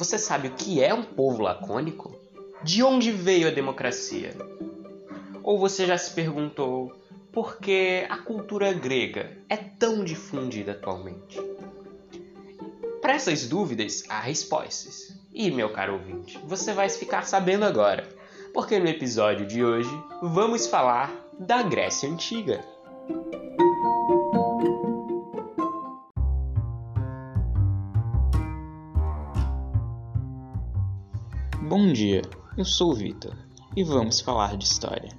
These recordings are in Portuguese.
você sabe o que é um povo lacônico? De onde veio a democracia? Ou você já se perguntou por que a cultura grega é tão difundida atualmente? Para essas dúvidas, há respostas. E, meu caro ouvinte, você vai ficar sabendo agora, porque no episódio de hoje vamos falar da Grécia Antiga. Bom dia, eu sou o Vitor e vamos falar de história.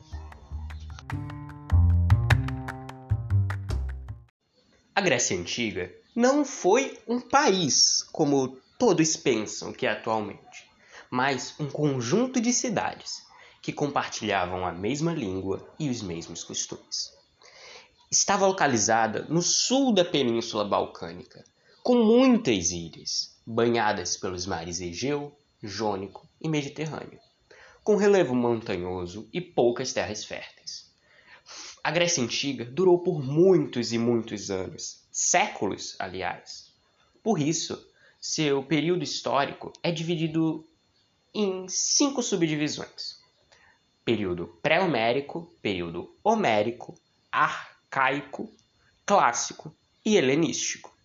A Grécia Antiga não foi um país como todos pensam que é atualmente, mas um conjunto de cidades que compartilhavam a mesma língua e os mesmos costumes. Estava localizada no sul da Península Balcânica, com muitas ilhas, banhadas pelos mares Egeu, Jônico e Mediterrâneo, com relevo montanhoso e poucas terras férteis. A Grécia Antiga durou por muitos e muitos anos, séculos, aliás. Por isso, seu período histórico é dividido em cinco subdivisões: período pré-homérico, período homérico, arcaico, clássico e helenístico.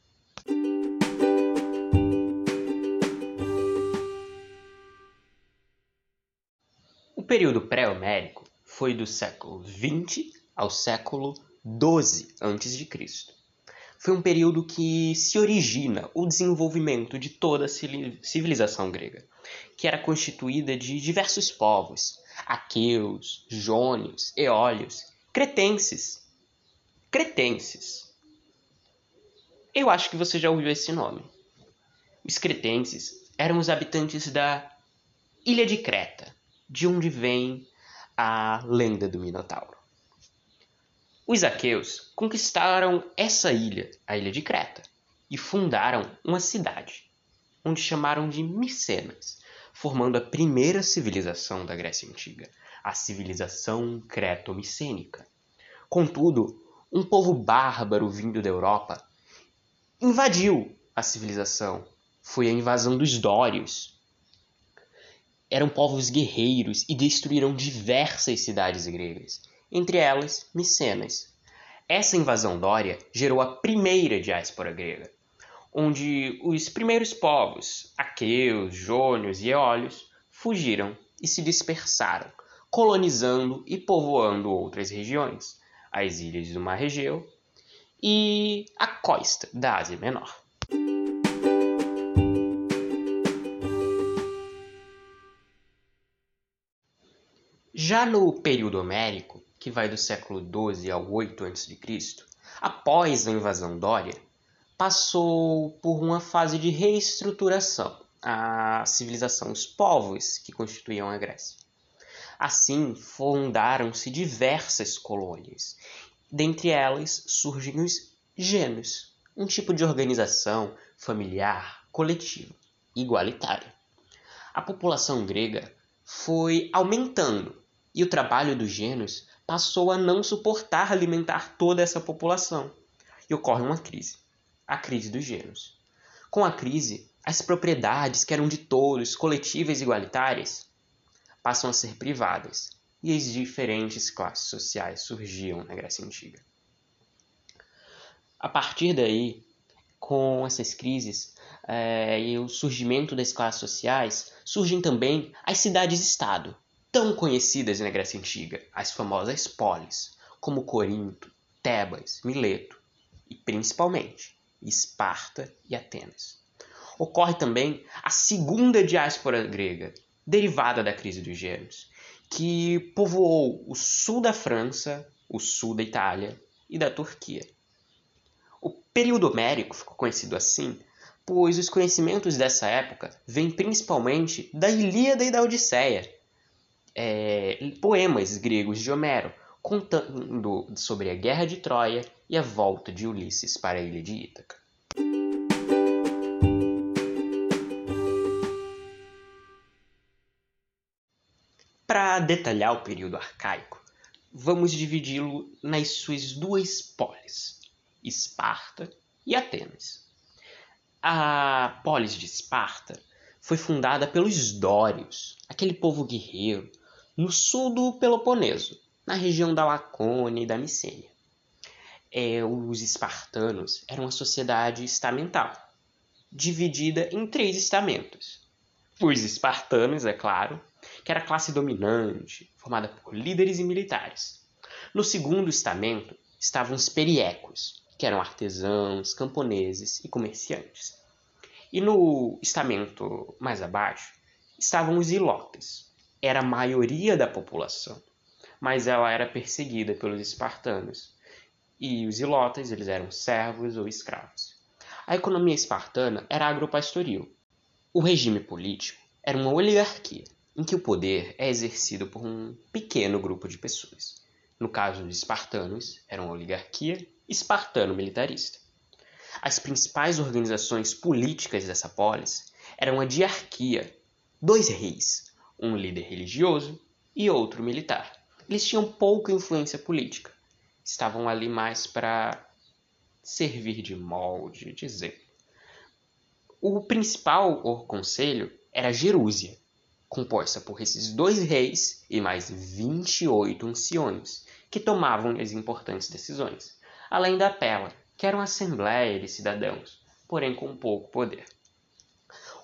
Período pré-homérico foi do século XX ao século XII a.C. Foi um período que se origina o desenvolvimento de toda a civilização grega, que era constituída de diversos povos, aqueus, jônios, eólios, cretenses. Cretenses. Eu acho que você já ouviu esse nome. Os cretenses eram os habitantes da ilha de Creta, de onde vem a lenda do Minotauro. Os aqueus conquistaram essa ilha, a ilha de Creta, e fundaram uma cidade, onde chamaram de Micenas, formando a primeira civilização da Grécia Antiga, a civilização creto-micênica. Contudo, um povo bárbaro vindo da Europa invadiu a civilização. Foi a invasão dos Dórios, eram povos guerreiros e destruíram diversas cidades gregas, entre elas Micenas. Essa invasão dória gerou a primeira diáspora grega, onde os primeiros povos, aqueus, jônios e eólios, fugiram e se dispersaram, colonizando e povoando outras regiões, as ilhas do Mar Egeu e a costa da Ásia Menor. Já no período homérico, que vai do século XII ao 8 a.C., após a invasão dória, passou por uma fase de reestruturação a civilização, os povos que constituíam a Grécia. Assim, fundaram-se diversas colônias. Dentre elas surgem os gênios, um tipo de organização familiar, coletiva, igualitária. A população grega foi aumentando e o trabalho dos gênios passou a não suportar alimentar toda essa população. E ocorre uma crise a crise dos gênios. Com a crise, as propriedades que eram de todos, coletivas e igualitárias, passam a ser privadas e as diferentes classes sociais surgiam na Grécia Antiga. A partir daí, com essas crises é, e o surgimento das classes sociais, surgem também as cidades-estado, tão conhecidas na Grécia Antiga, as famosas polis, como Corinto, Tebas, Mileto e principalmente Esparta e Atenas. Ocorre também a segunda diáspora grega, derivada da crise dos gêmeos, que povoou o sul da França, o sul da Itália e da Turquia. O período homérico ficou conhecido assim, pois os conhecimentos dessa época vêm principalmente da Ilíada e da Odisseia, é, poemas gregos de Homero, contando sobre a guerra de Troia e a volta de Ulisses para a ilha de Ítaca. Para detalhar o período arcaico, vamos dividi-lo nas suas duas polis, Esparta e Atenas. A polis de Esparta foi fundada pelos Dórios, aquele povo guerreiro, no sul do Peloponeso, na região da Lacônia e da Micênia. É, os espartanos eram uma sociedade estamental, dividida em três estamentos. Os espartanos, é claro, que era a classe dominante, formada por líderes e militares. No segundo estamento estavam os periecos, que eram artesãos, camponeses e comerciantes. E no estamento mais abaixo estavam os ilotes. Era a maioria da população, mas ela era perseguida pelos espartanos. E os ilotes, eles eram servos ou escravos. A economia espartana era agropastoril. O regime político era uma oligarquia em que o poder é exercido por um pequeno grupo de pessoas. No caso dos espartanos, era uma oligarquia espartano-militarista. As principais organizações políticas dessa polis eram a diarquia, dois reis, um líder religioso e outro militar. Eles tinham pouca influência política, estavam ali mais para servir de molde, de exemplo. O principal conselho era Jerúsia, composta por esses dois reis e mais 28 anciões, que tomavam as importantes decisões, além da Pela, que era uma assembleia de cidadãos, porém com pouco poder.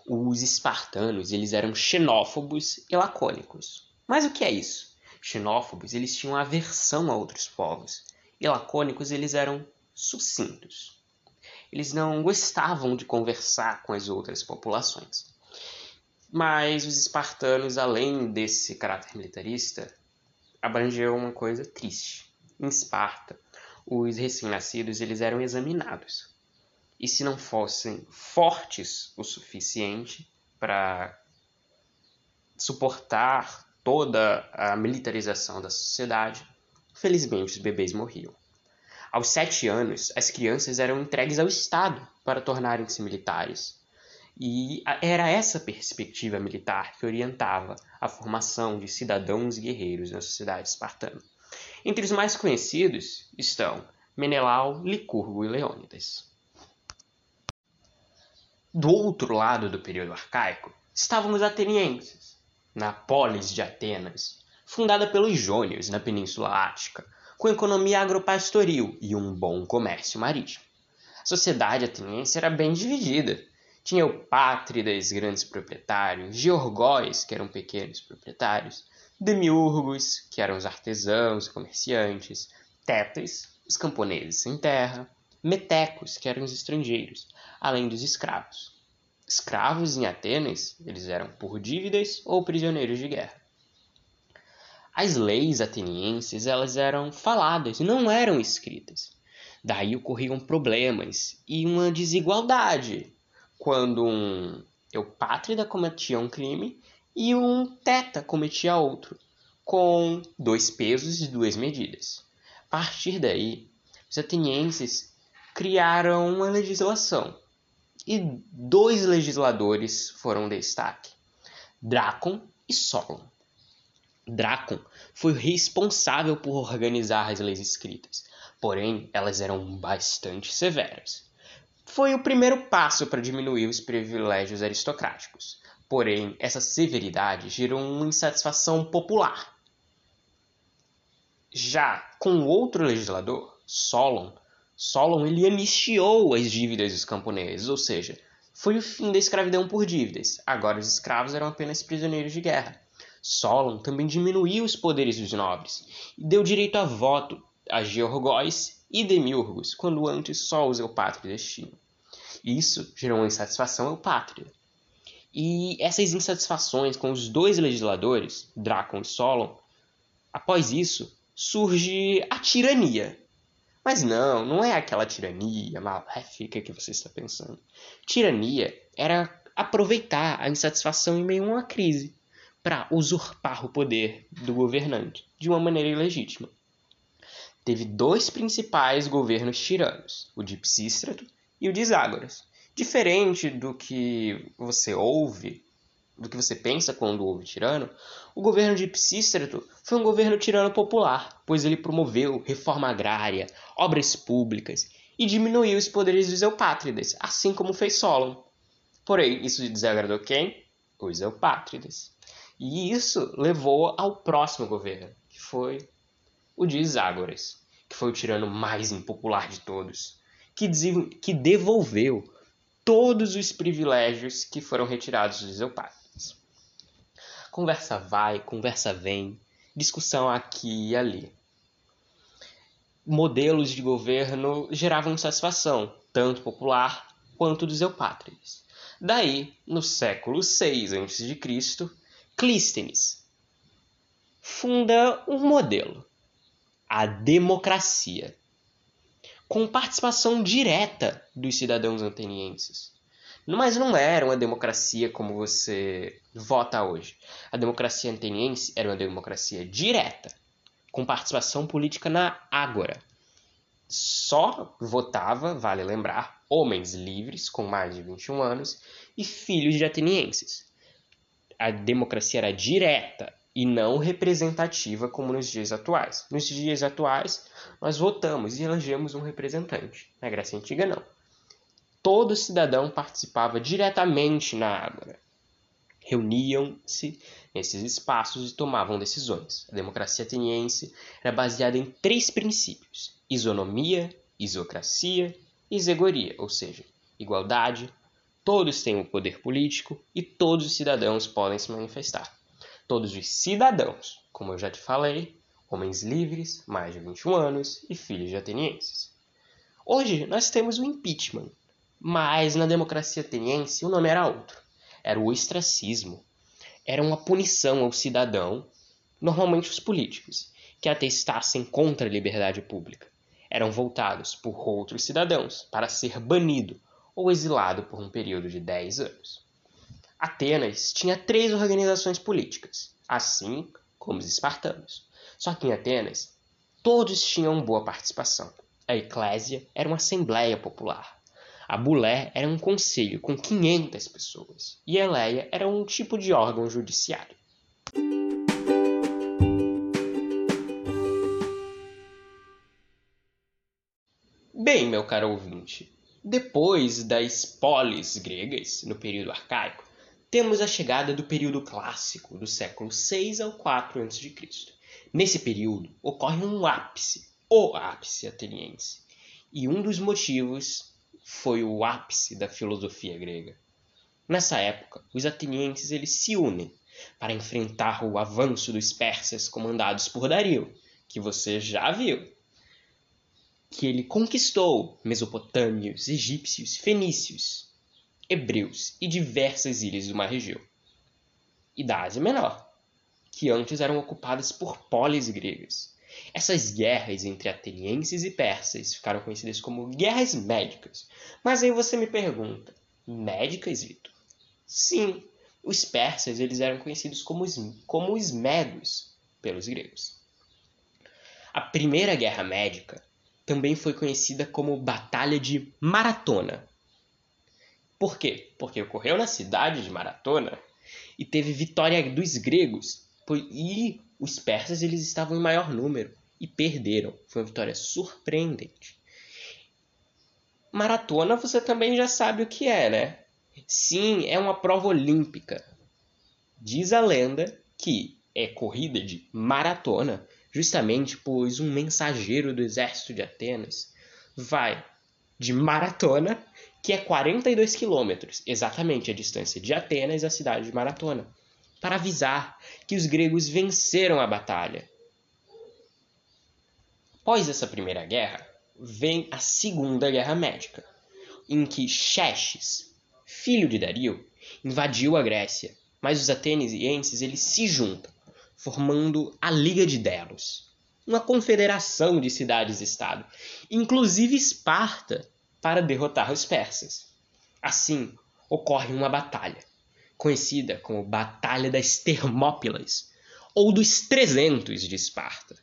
Os espartanos eles eram xenófobos e lacônicos. Mas o que é isso? Xenófobos eles tinham aversão a outros povos, e lacônicos eles eram sucintos. Eles não gostavam de conversar com as outras populações. Mas os espartanos, além desse caráter militarista, abrangeram uma coisa triste. Em Esparta, os recém-nascidos eles eram examinados. E se não fossem fortes o suficiente para suportar toda a militarização da sociedade, felizmente os bebês morriam. Aos sete anos, as crianças eram entregues ao Estado para tornarem-se militares e era essa perspectiva militar que orientava a formação de cidadãos guerreiros na sociedade espartana. Entre os mais conhecidos estão Menelau, Licurgo e Leônidas. Do outro lado do período arcaico estavam os atenienses, na polis de Atenas, fundada pelos jônios na Península Ática, com economia agropastoril e um bom comércio marítimo. A sociedade ateniense era bem dividida, tinha Pátridas, grandes proprietários, Georgóis, que eram pequenos proprietários, Demiurgos, que eram os artesãos, comerciantes, Tétais, os camponeses sem terra, Metecos, que eram os estrangeiros, além dos escravos. Escravos em Atenas, eles eram por dívidas ou prisioneiros de guerra. As leis atenienses, elas eram faladas, não eram escritas. Daí ocorriam problemas e uma desigualdade quando um eupátrida cometia um crime e um teta cometia outro, com dois pesos e duas medidas. A partir daí, os atenienses criaram uma legislação e dois legisladores foram destaque: Dracon e Solon. Dracon foi responsável por organizar as leis escritas, porém elas eram bastante severas foi o primeiro passo para diminuir os privilégios aristocráticos. Porém, essa severidade gerou uma insatisfação popular. Já com outro legislador, Solon, Solon ele anistiou as dívidas dos camponeses, ou seja, foi o fim da escravidão por dívidas. Agora os escravos eram apenas prisioneiros de guerra. Solon também diminuiu os poderes dos nobres e deu direito a voto a georgóis e demiurgos, quando antes só os eupátridas tinham. Isso gerou uma insatisfação eupátria. E essas insatisfações com os dois legisladores, Dracon e Solon, após isso surge a tirania. Mas não, não é aquela tirania maléfica que você está pensando. Tirania era aproveitar a insatisfação em meio a uma crise para usurpar o poder do governante de uma maneira ilegítima. Teve dois principais governos tiranos, o de Psístrato e o de Iságoras. Diferente do que você ouve, do que você pensa quando ouve tirano, o governo de Psístrato foi um governo tirano popular, pois ele promoveu reforma agrária, obras públicas e diminuiu os poderes dos eupátridas, assim como fez Solon. Porém, isso desagradou quem? os eupátridas. E isso levou ao próximo governo, que foi o de Iságoras, que foi o tirano mais impopular de todos, que, que devolveu todos os privilégios que foram retirados dos eupátridas. Conversa vai, conversa vem, discussão aqui e ali. Modelos de governo geravam satisfação, tanto popular quanto dos eupátridas. Daí, no século 6 a.C., Clístenes funda um modelo, a democracia, com participação direta dos cidadãos atenienses. Mas não era uma democracia como você vota hoje. A democracia ateniense era uma democracia direta, com participação política na ágora. Só votava, vale lembrar, homens livres com mais de 21 anos e filhos de atenienses. A democracia era direta e não representativa como nos dias atuais. Nos dias atuais, nós votamos e elegemos um representante. Na Grécia Antiga, não todo cidadão participava diretamente na Ágora. Reuniam-se nesses espaços e tomavam decisões. A democracia ateniense era baseada em três princípios: isonomia, isocracia e zegoria, ou seja, igualdade, todos têm o poder político e todos os cidadãos podem se manifestar. Todos os cidadãos, como eu já te falei, homens livres, mais de 21 anos e filhos de atenienses. Hoje nós temos o impeachment, mas na democracia ateniense o nome era outro. Era o ostracismo. Era uma punição ao cidadão, normalmente os políticos, que atestassem contra a liberdade pública. Eram voltados por outros cidadãos para ser banido ou exilado por um período de 10 anos. Atenas tinha três organizações políticas, assim como os espartanos. Só que em Atenas, todos tinham boa participação. A eclésia era uma assembleia popular, a Bulé era um conselho com 500 pessoas e a Eleia era um tipo de órgão judiciário. Bem, meu caro ouvinte, depois das polis gregas, no período arcaico, temos a chegada do período clássico, do século 6 ao 4 a.C. Nesse período ocorre um ápice, o ápice ateniense, e um dos motivos foi o ápice da filosofia grega. Nessa época, os atenienses eles se unem para enfrentar o avanço dos persas comandados por Dario, que você já viu. Que ele conquistou mesopotâmios, egípcios, fenícios, hebreus e diversas ilhas do mar região. E da Ásia Menor, que antes eram ocupadas por polis gregas. Essas guerras entre atenienses e persas ficaram conhecidas como guerras médicas. Mas aí você me pergunta, médicas, Vitor? Sim, os persas eles eram conhecidos como os, como os medos pelos gregos. A primeira guerra médica também foi conhecida como Batalha de Maratona. Por quê? Porque ocorreu na cidade de Maratona e teve vitória dos gregos e os persas eles estavam em maior número e perderam. Foi uma vitória surpreendente. Maratona você também já sabe o que é, né? Sim, é uma prova olímpica. Diz a lenda que é corrida de maratona, justamente pois um mensageiro do exército de Atenas vai de Maratona, que é 42 quilômetros, exatamente a distância de Atenas à cidade de Maratona para avisar que os gregos venceram a batalha. Após essa primeira guerra, vem a Segunda Guerra Médica, em que Xerxes, filho de Dario, invadiu a Grécia, mas os atenienses eles se juntam, formando a Liga de Delos, uma confederação de cidades-estado, inclusive Esparta, para derrotar os persas. Assim, ocorre uma batalha, conhecida como Batalha das Termópilas, ou dos Trezentos de Esparta,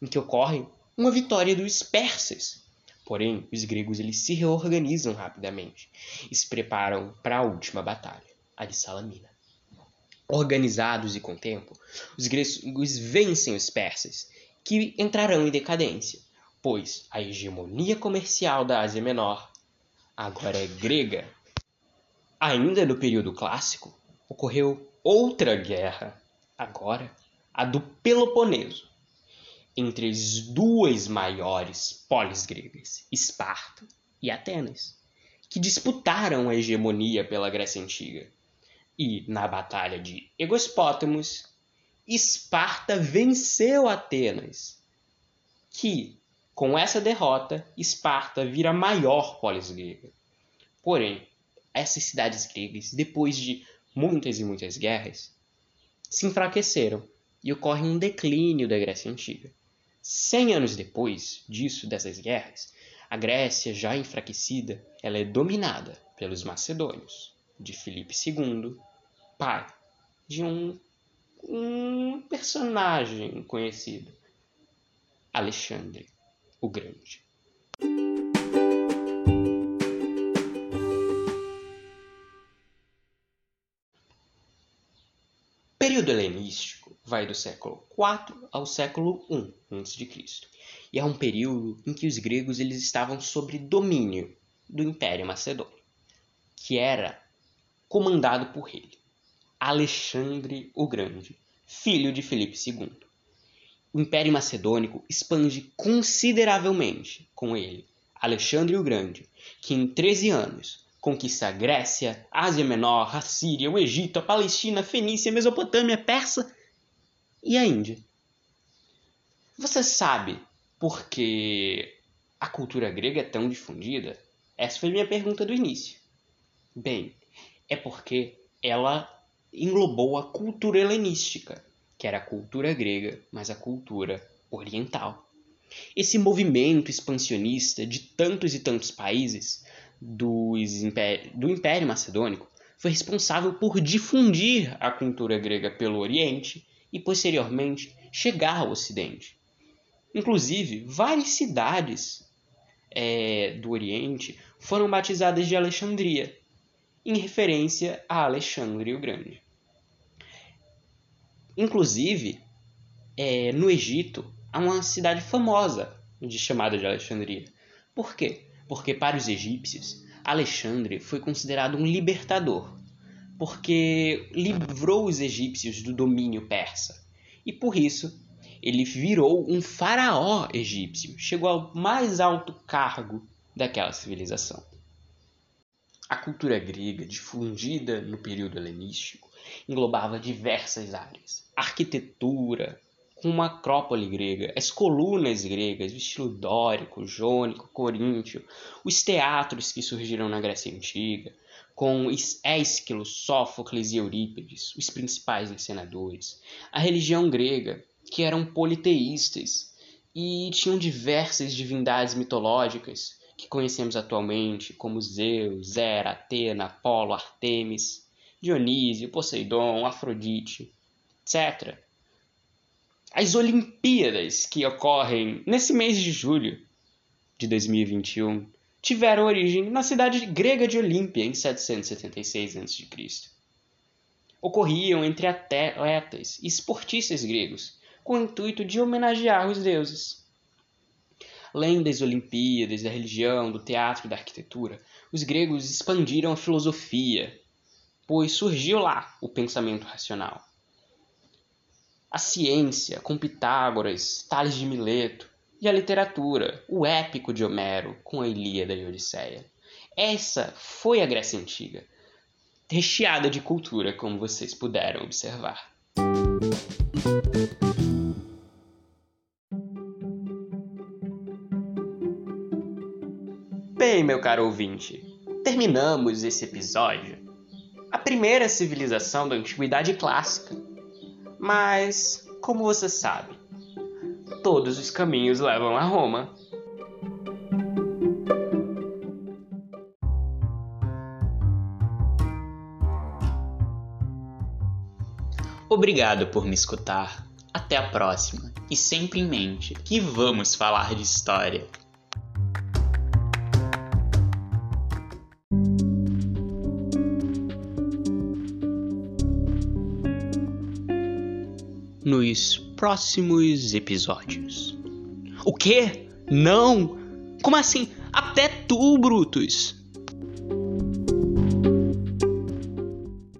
em que ocorre uma vitória dos persas. Porém, os gregos eles se reorganizam rapidamente e se preparam para a última batalha, a de Salamina. Organizados e com tempo, os gregos vencem os persas, que entrarão em decadência, pois a hegemonia comercial da Ásia Menor agora é grega. Ainda no período clássico, ocorreu outra guerra, agora a do Peloponeso, entre as duas maiores polis gregas, Esparta e Atenas, que disputaram a hegemonia pela Grécia Antiga. E, na Batalha de Egospótamos, Esparta venceu Atenas, que, com essa derrota, Esparta vira a maior polis grega. Porém, essas cidades gregas, depois de muitas e muitas guerras, se enfraqueceram e ocorre um declínio da Grécia Antiga. Cem anos depois disso, dessas guerras, a Grécia, já enfraquecida, ela é dominada pelos macedônios, de Filipe II, pai de um, um personagem conhecido, Alexandre o Grande. período helenístico vai do século IV ao século I a.C. E é um período em que os gregos eles estavam sob domínio do Império Macedônio, que era comandado por ele, Alexandre o Grande, filho de Filipe II. O Império Macedônico expande consideravelmente com ele, Alexandre o Grande, que em 13 anos conquista a Grécia, Ásia Menor, a Síria, o Egito, a Palestina, a Fenícia, a Mesopotâmia, a Persa e a Índia. Você sabe por que a cultura grega é tão difundida? Essa foi minha pergunta do início. Bem, é porque ela englobou a cultura helenística, que era a cultura grega, mas a cultura oriental. Esse movimento expansionista de tantos e tantos países do Império Macedônico foi responsável por difundir a cultura grega pelo Oriente e, posteriormente, chegar ao Ocidente. Inclusive, várias cidades é, do Oriente foram batizadas de Alexandria, em referência a Alexandre o Grande. Inclusive, é, no Egito, há uma cidade famosa de chamada de Alexandria. Por quê? porque para os egípcios Alexandre foi considerado um libertador, porque livrou os egípcios do domínio persa. E por isso ele virou um faraó egípcio, chegou ao mais alto cargo daquela civilização. A cultura grega, difundida no período helenístico, englobava diversas áreas: arquitetura, uma acrópole grega, as colunas gregas, o estilo dórico, jônico, coríntio, os teatros que surgiram na Grécia Antiga, com Ésquilo, Sófocles e Eurípides, os principais encenadores, a religião grega, que eram politeístas e tinham diversas divindades mitológicas que conhecemos atualmente, como Zeus, Hera, Atena, Apolo, Artemis, Dionísio, Poseidon, Afrodite, etc as Olimpíadas que ocorrem nesse mês de julho de 2021 tiveram origem na cidade grega de Olímpia em 776 a.C. Ocorriam entre atletas e esportistas gregos com o intuito de homenagear os deuses. Além das Olimpíadas, da religião, do teatro e da arquitetura, os gregos expandiram a filosofia, pois surgiu lá o pensamento racional a ciência com Pitágoras, Tales de Mileto e a literatura, o épico de Homero com a Ilíada e a Odisseia. Essa foi a Grécia Antiga, recheada de cultura, como vocês puderam observar. Bem, meu caro ouvinte, terminamos esse episódio. A primeira civilização da Antiguidade Clássica, mas, como você sabe, todos os caminhos levam a Roma. Obrigado por me escutar. Até a próxima. E sempre em mente que vamos falar de história. Nos próximos episódios. O quê? Não! Como assim? Até tu, Brutus!